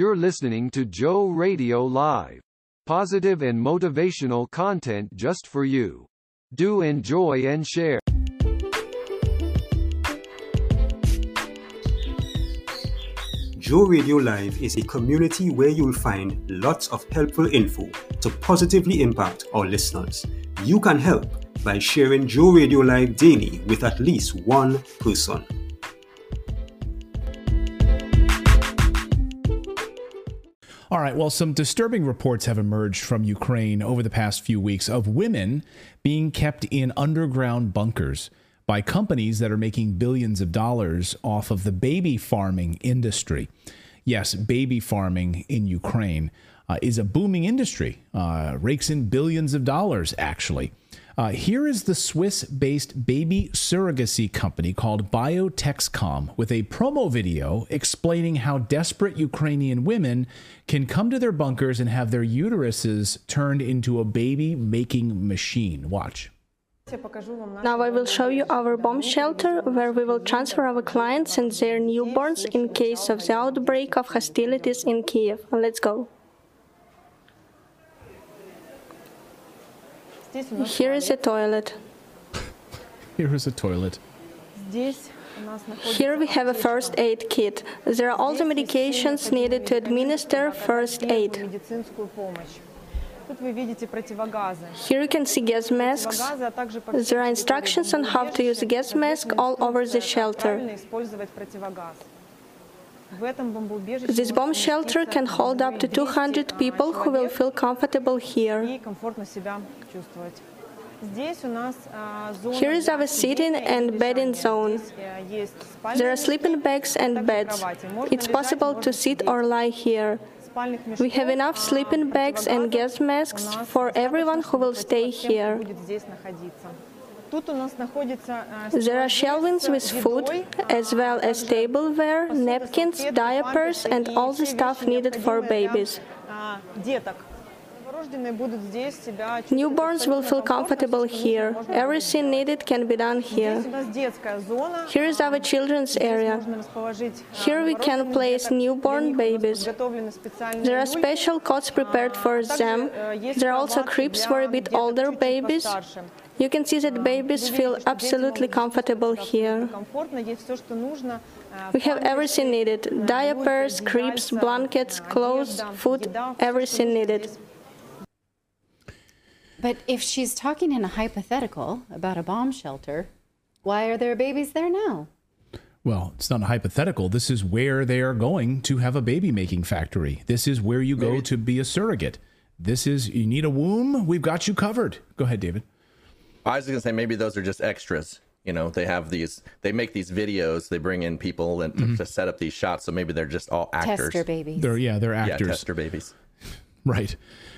You're listening to Joe Radio Live. Positive and motivational content just for you. Do enjoy and share. Joe Radio Live is a community where you'll find lots of helpful info to positively impact our listeners. You can help by sharing Joe Radio Live daily with at least one person. All right, well, some disturbing reports have emerged from Ukraine over the past few weeks of women being kept in underground bunkers by companies that are making billions of dollars off of the baby farming industry. Yes, baby farming in Ukraine uh, is a booming industry, uh, rakes in billions of dollars, actually. Uh, here is the Swiss based baby surrogacy company called Biotexcom with a promo video explaining how desperate Ukrainian women can come to their bunkers and have their uteruses turned into a baby making machine. Watch. Now I will show you our bomb shelter where we will transfer our clients and their newborns in case of the outbreak of hostilities in Kiev. Let's go. Here is a toilet. Here is a toilet. Here we have a first aid kit. There are all the medications needed to administer first aid. Here you can see gas masks. There are instructions on how to use a gas mask all over the shelter. This bomb shelter can hold up to 200 people who will feel comfortable here. Here is our sitting and bedding zone. There are sleeping bags and beds. It's possible to sit or lie here. We have enough sleeping bags and gas masks for everyone who will stay here. There are shelvings with food, as well as tableware, napkins, diapers, and all the stuff needed for babies. Newborns will feel comfortable here. Everything needed can be done here. Here is our children's area. Here we can place newborn babies. There are special cots prepared for them. There are also cribs for a bit older babies. You can see that babies feel absolutely comfortable here. We have everything needed diapers, cribs, blankets, clothes, food, everything needed. But if she's talking in a hypothetical about a bomb shelter, why are there babies there now? Well, it's not a hypothetical. This is where they are going to have a baby making factory. This is where you go to be a surrogate. This is, you need a womb, we've got you covered. Go ahead, David. I was going to say maybe those are just extras. You know, they have these, they make these videos, they bring in people and mm-hmm. to set up these shots. So maybe they're just all actors. Tester babies. They're, yeah, they're actors. Yeah, tester babies. Right.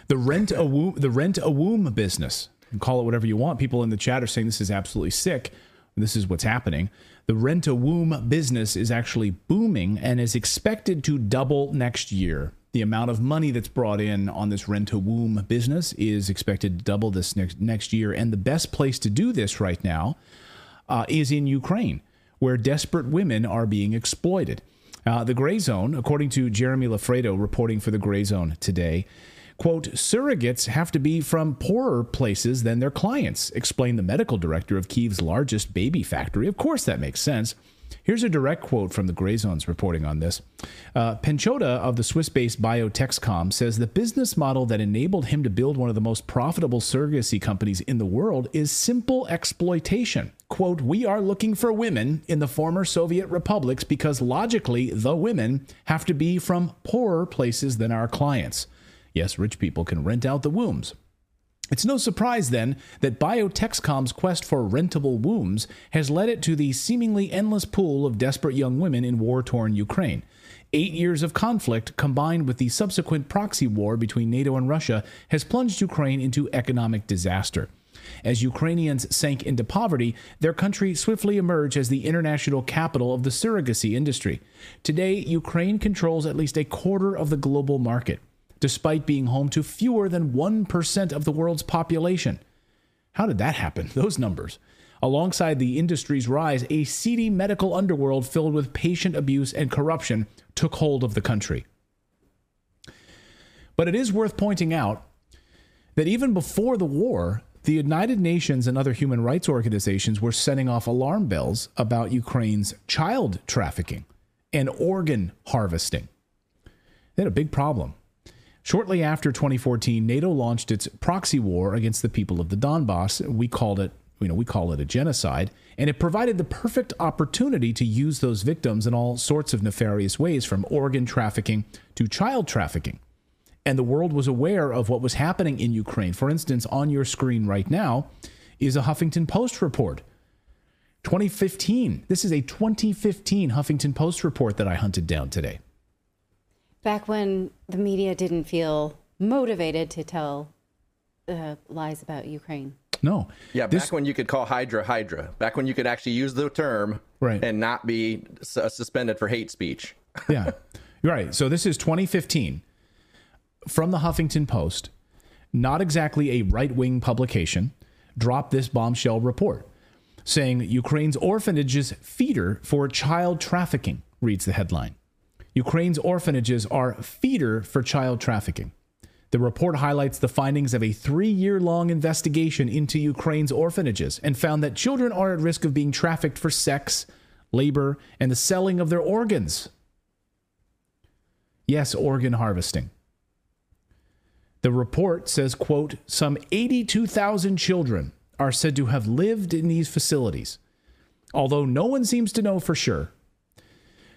The rent a womb, the rent a womb business. Call it whatever you want. People in the chat are saying this is absolutely sick. This is what's happening. The rent a womb business is actually booming and is expected to double next year. The amount of money that's brought in on this rent a womb business is expected to double this next next year. And the best place to do this right now uh, is in Ukraine, where desperate women are being exploited. Uh, the Gray Zone, according to Jeremy Loffredo reporting for the Gray Zone today, quote, surrogates have to be from poorer places than their clients, explained the medical director of Kiev's largest baby factory. Of course, that makes sense. Here's a direct quote from the Gray Zone's reporting on this. Uh, Pechenoha of the Swiss based Biotexcom says the business model that enabled him to build one of the most profitable surrogacy companies in the world is simple exploitation. Quote, We are looking for women in the former Soviet republics because logically the women have to be from poorer places than our clients. Yes, rich people can rent out the wombs. It's no surprise then that Biotexcom's quest for rentable wombs has led it to the seemingly endless pool of desperate young women in war torn Ukraine. Eight years of conflict, combined with the subsequent proxy war between NATO and Russia, has plunged Ukraine into economic disaster. As Ukrainians sank into poverty, their country swiftly emerged as the international capital of the surrogacy industry. Today, Ukraine controls at least a quarter of the global market despite being home to fewer than 1% of the world's population. How did that happen? Those numbers. Alongside the industry's rise, a seedy medical underworld filled with patient abuse and corruption took hold of the country. But it is worth pointing out that even before the war, the United Nations and other human rights organizations were setting off alarm bells about Ukraine's child trafficking and organ harvesting. They had a big problem. Shortly after 2014, NATO launched its proxy war against the people of the Donbass. We called it, you know, we call it a genocide, and it provided the perfect opportunity to use those victims in all sorts of nefarious ways, from organ trafficking to child trafficking. And the world was aware of what was happening in Ukraine. For instance, on your screen right now is a Huffington Post report. 2015. This is a 2015 Huffington Post report that I hunted down today back when the media didn't feel motivated to tell uh, lies about Ukraine. No. Yeah, this... back when you could call Hydra Hydra, back when you could actually use the term right. and not be su- suspended for hate speech. yeah. Right. So this is 2015 from the Huffington Post, not exactly a right wing publication, dropped this bombshell report saying Ukraine's orphanages feeder for child trafficking, reads the headline. Ukraine's orphanages are feeder for child trafficking. The report highlights the findings of a three year long investigation into Ukraine's orphanages and found that children are at risk of being trafficked for sex, labor, and the selling of their organs. Yes, organ harvesting. The report says, quote, some 82,000 children are said to have lived in these facilities. Although no one seems to know for sure,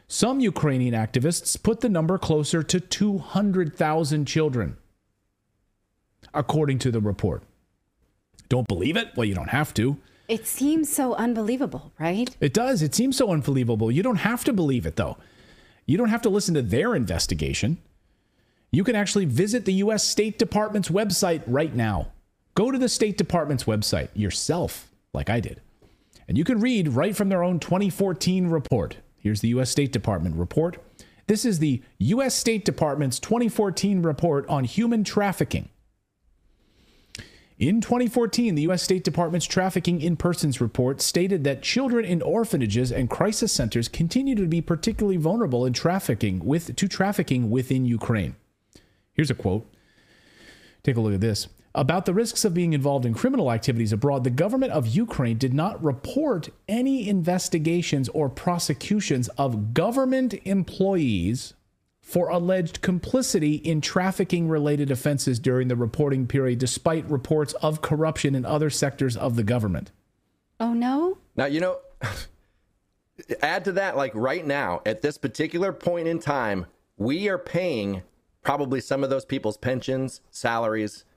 some Ukrainian activists put the number closer to 200,000 children, according to the report. Don't believe it? Well, you don't have to. It seems so unbelievable, right? It does. It seems so unbelievable. You don't have to believe it, though. You don't have to listen to their investigation. You can actually visit the U.S. State Department's website right now. Go to the State Department's website yourself, like I did, and you can read right from their own 2014 report. Here's the U.S. State Department report. This is the U.S. State Department's 2014 report on human trafficking. In 2014, the U.S. State Department's Trafficking in Persons report stated that children in orphanages and crisis centers continue to be particularly vulnerable in trafficking with, to trafficking within Ukraine. Here's a quote. Take a look at this. About the risks of being involved in criminal activities abroad, the government of Ukraine did not report any investigations or prosecutions of government employees for alleged complicity in trafficking related offenses during the reporting period, despite reports of corruption in other sectors of the government. Oh, no? Now, you know, add to that, like right now, at this particular point in time, we are paying probably some of those people's pensions, salaries, the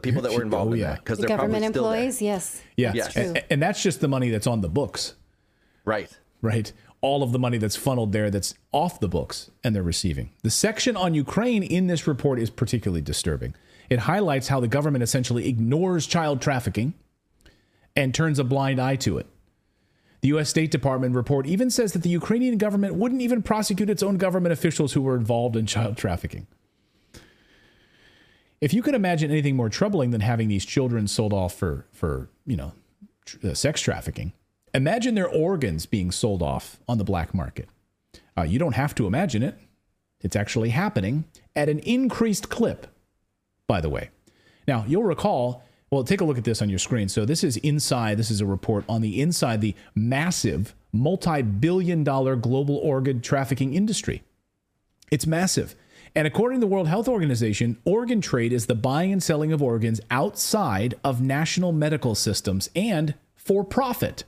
people that were involved oh, in yeah. that because the they're government probably employees. Still there. Yes. Yeah. Yes. And, and that's just the money that's on the books. Right. Right. All of the money that's funneled there that's off the books and they're receiving. The section on Ukraine in this report is particularly disturbing. It highlights how the government essentially ignores child trafficking and turns a blind eye to it. The U.S. State Department report even says that the Ukrainian government wouldn't even prosecute its own government officials who were involved in child trafficking. If you could imagine anything more troubling than having these children sold off for, for you know, tr- uh, sex trafficking, imagine their organs being sold off on the black market. Uh, you don't have to imagine it. It's actually happening at an increased clip, by the way. Now, you'll recall, well, take a look at this on your screen. So, this is inside, this is a report on the inside the massive multi billion dollar global organ trafficking industry. It's massive. And according to the World Health Organization, organ trade is the buying and selling of organs outside of national medical systems and for profit.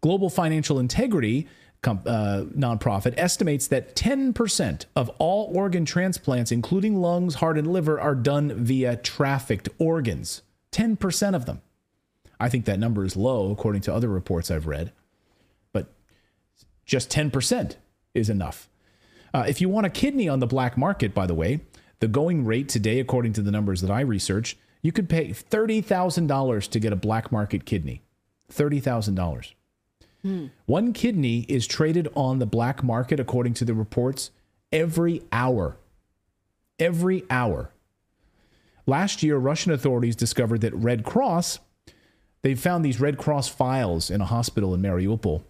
Global Financial Integrity uh, nonprofit estimates that 10% of all organ transplants, including lungs, heart, and liver, are done via trafficked organs. 10% of them. I think that number is low, according to other reports I've read. But just 10% is enough. Uh, if you want a kidney on the black market, by the way, the going rate today, according to the numbers that I research, you could pay $30,000 to get a black market kidney. $30,000. Hmm. One kidney is traded on the black market, according to the reports, every hour. Every hour. Last year, Russian authorities discovered that Red Cross, they found these Red Cross files in a hospital in Mariupol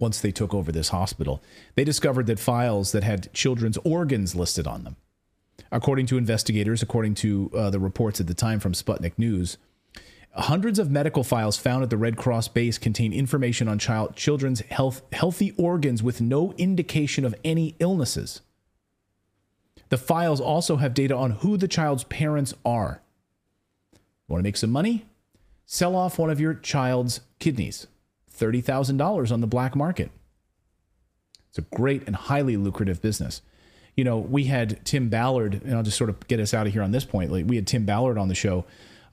once they took over this hospital. They discovered that files that had children's organs listed on them According to investigators, according to uh, the reports at the time from Sputnik News, hundreds of medical files found at the Red Cross base contain information on child children's health healthy organs with no indication of any illnesses. The files also have data on who the child's parents are. Want to make some money? Sell off one of your child's kidneys. $30,000 on the black market. It's a great and highly lucrative business. You know, we had Tim Ballard, and I'll just sort of get us out of here on this point. Like we had Tim Ballard on the show,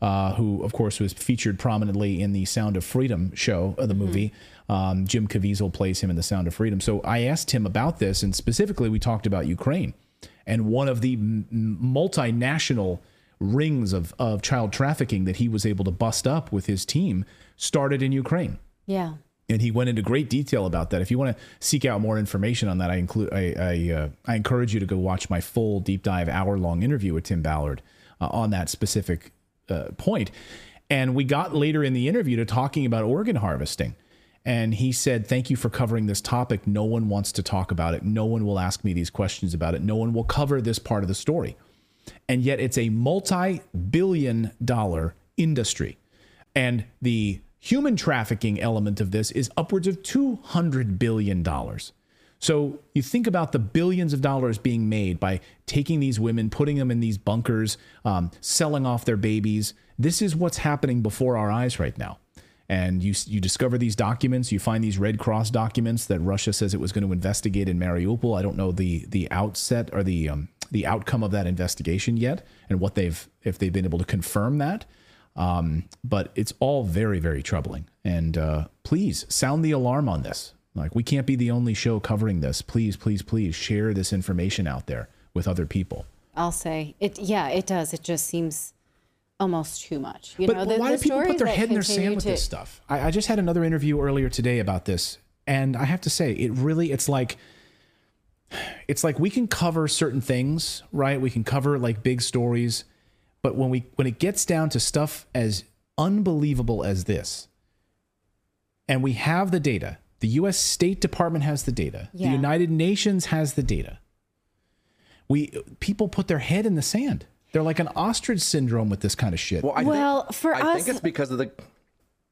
uh, who, of course, was featured prominently in the Sound of Freedom show of the mm-hmm. movie. Um, Jim Caviezel plays him in the Sound of Freedom. So I asked him about this, and specifically, we talked about Ukraine and one of the m- multinational rings of, of child trafficking that he was able to bust up with his team started in Ukraine. Yeah and he went into great detail about that. If you want to seek out more information on that, I include I I, uh, I encourage you to go watch my full deep dive hour long interview with Tim Ballard uh, on that specific uh, point. And we got later in the interview to talking about organ harvesting. And he said, Thank you for covering this topic. No one wants to talk about it. No one will ask me these questions about it. No one will cover this part of the story. And yet it's a multi billion dollar industry. And the human trafficking element of this is upwards of $200 billion. So you think about the billions of dollars being made by taking these women, putting them in these bunkers, um, selling off their babies. This is what's happening before our eyes right now. And you, you discover these documents, you find these Red Cross documents that Russia says it was going to investigate in Mariupol. I don't know the the outset or the um, the outcome of that investigation yet, and what they've if they've been able to confirm that. Um, but it's all very, very troubling. And uh, please sound the alarm on this. Like, we can't be the only show covering this. Please, please, please share this information out there with other people. I'll say it. Yeah, it does. It just seems almost too much. You but know, the, why the do people put their head in their sand with to... this stuff? I, I just had another interview earlier today about this, and I have to say, it really, it's like, it's like we can cover certain things, right? We can cover like big stories but when we when it gets down to stuff as unbelievable as this, and we have the data, the U.S. State Department has the data, yeah. the United Nations has the data. We people put their head in the sand. They're like an ostrich syndrome with this kind of shit. Well, I well think, for I us, I think it's because of the.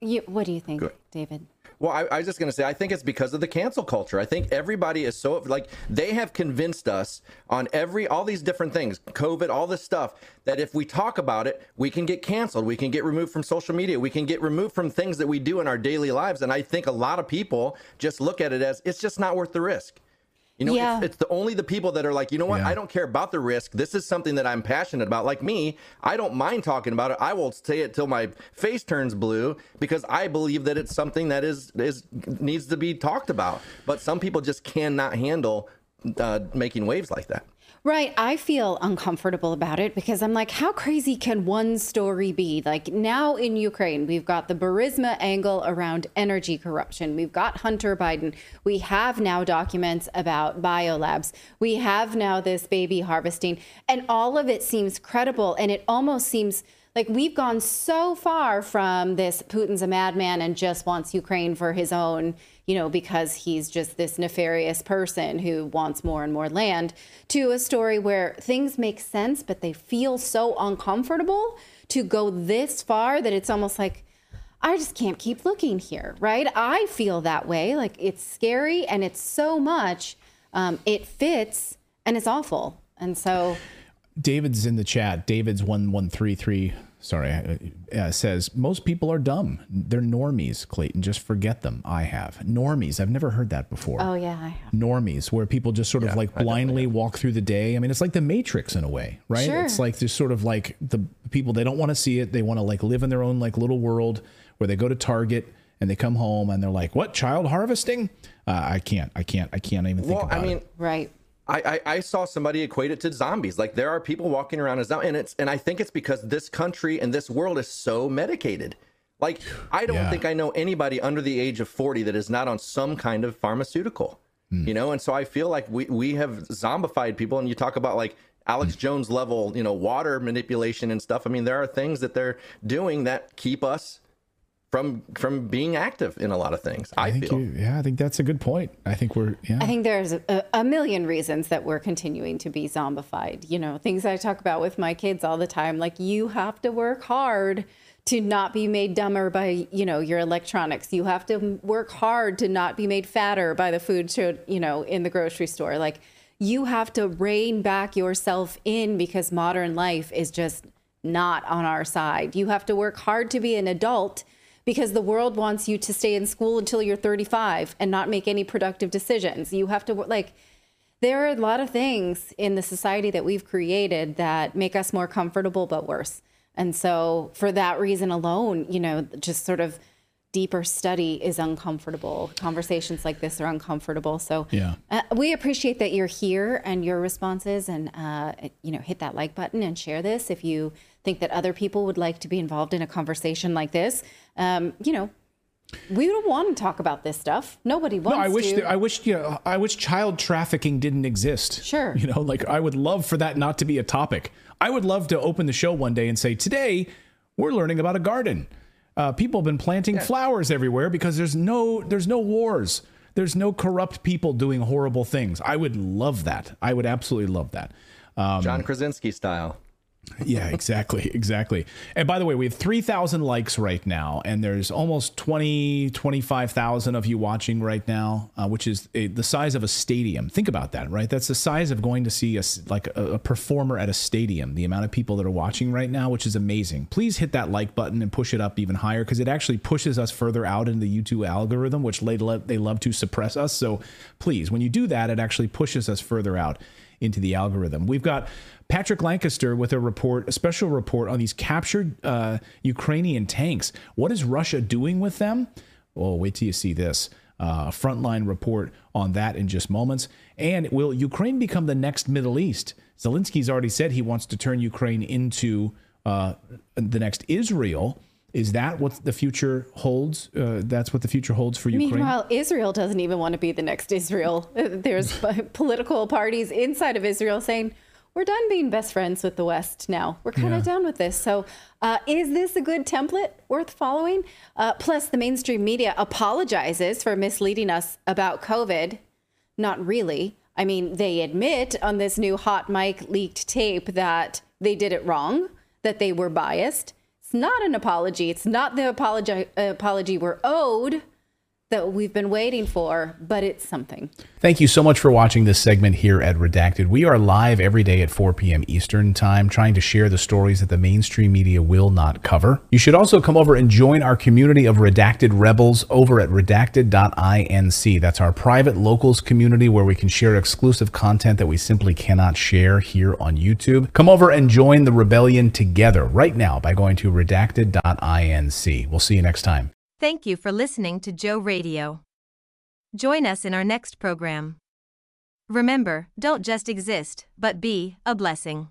You, what do you think, David? Well, I, I was just going to say, I think it's because of the cancel culture. I think everybody is so like they have convinced us on every all these different things, COVID, all this stuff, that if we talk about it, we can get canceled, we can get removed from social media, we can get removed from things that we do in our daily lives. And I think a lot of people just look at it as it's just not worth the risk. You know, yeah. it's, it's, the only the people that are like, you know what? Yeah. I don't care about the risk. This is something that I'm passionate about. Like me, I don't mind talking about it. I will say it till my face turns blue because I believe that it's something that is is needs to be talked about. But some people just cannot handle uh, making waves like that. Right. I feel uncomfortable about it because I'm like, how crazy can one story be? Like now in Ukraine, we've got the Burisma angle around energy corruption. We've got Hunter Biden. We have now documents about biolabs. We have now this baby harvesting. And all of it seems credible. And it almost seems like we've gone so far from this Putin's a madman and just wants Ukraine for his own you know, because he's just this nefarious person who wants more and more land, to a story where things make sense, but they feel so uncomfortable to go this far that it's almost like, I just can't keep looking here, right? I feel that way. Like it's scary and it's so much. Um, it fits and it's awful. And so. David's in the chat. David's 1133 sorry, uh, uh, says most people are dumb. They're normies, Clayton. Just forget them. I have normies. I've never heard that before. Oh yeah, I have. Normies, where people just sort yeah, of like blindly walk through the day. I mean, it's like the Matrix in a way, right? Sure. It's like just sort of like the people they don't want to see it. They want to like live in their own like little world where they go to Target and they come home and they're like, "What child harvesting? Uh, I can't. I can't. I can't even think well, about I mean, it." Right. I, I, I, saw somebody equate it to zombies. Like there are people walking around as zombies, and it's and I think it's because this country and this world is so medicated. Like I don't yeah. think I know anybody under the age of forty that is not on some kind of pharmaceutical. Mm. You know, and so I feel like we we have zombified people. And you talk about like Alex mm. Jones level, you know, water manipulation and stuff. I mean, there are things that they're doing that keep us from from being active in a lot of things. I, I think feel. you, yeah, I think that's a good point. I think we're yeah. I think there's a, a million reasons that we're continuing to be zombified. You know, things I talk about with my kids all the time, like you have to work hard to not be made dumber by you know your electronics you have to work hard to not be made fatter by the food show you know in the grocery store like you have to rein back yourself in because modern life is just not on our side you have to work hard to be an adult because the world wants you to stay in school until you're 35 and not make any productive decisions. You have to like there are a lot of things in the society that we've created that make us more comfortable but worse. And so, for that reason alone, you know, just sort of deeper study is uncomfortable. Conversations like this are uncomfortable. So, yeah, uh, we appreciate that you're here and your responses, and uh, you know, hit that like button and share this if you think that other people would like to be involved in a conversation like this. Um, you know, we don't want to talk about this stuff. Nobody wants no, I wish to. I wish you know, I wish child trafficking didn't exist. Sure. You know, like I would love for that not to be a topic. I would love to open the show one day and say, today we're learning about a garden. Uh, people have been planting yeah. flowers everywhere because there's no there's no wars. There's no corrupt people doing horrible things. I would love that. I would absolutely love that. Um, John Krasinski style yeah, exactly, exactly. And by the way, we have 3,000 likes right now, and there's almost 20, 25,000 of you watching right now, uh, which is a, the size of a stadium. Think about that, right? That's the size of going to see a, like a, a performer at a stadium, the amount of people that are watching right now, which is amazing. Please hit that like button and push it up even higher because it actually pushes us further out into the YouTube algorithm, which they, they love to suppress us. So please, when you do that, it actually pushes us further out into the algorithm. We've got Patrick Lancaster with a report, a special report on these captured uh, Ukrainian tanks. What is Russia doing with them? Well, wait till you see this. Uh, frontline report on that in just moments. And will Ukraine become the next Middle East? Zelensky's already said he wants to turn Ukraine into uh, the next Israel. Is that what the future holds? Uh, that's what the future holds for Ukraine. Meanwhile, Israel doesn't even want to be the next Israel. There's political parties inside of Israel saying, we're done being best friends with the West now. We're kind of yeah. done with this. So, uh, is this a good template worth following? Uh, plus, the mainstream media apologizes for misleading us about COVID. Not really. I mean, they admit on this new hot mic leaked tape that they did it wrong, that they were biased not an apology. It's not the apology apology we're owed that we've been waiting for, but it's something. Thank you so much for watching this segment here at Redacted. We are live every day at 4 p.m. Eastern Time, trying to share the stories that the mainstream media will not cover. You should also come over and join our community of Redacted Rebels over at redacted.inc. That's our private locals community where we can share exclusive content that we simply cannot share here on YouTube. Come over and join the rebellion together right now by going to redacted.inc. We'll see you next time. Thank you for listening to Joe Radio. Join us in our next program. Remember, don't just exist, but be a blessing.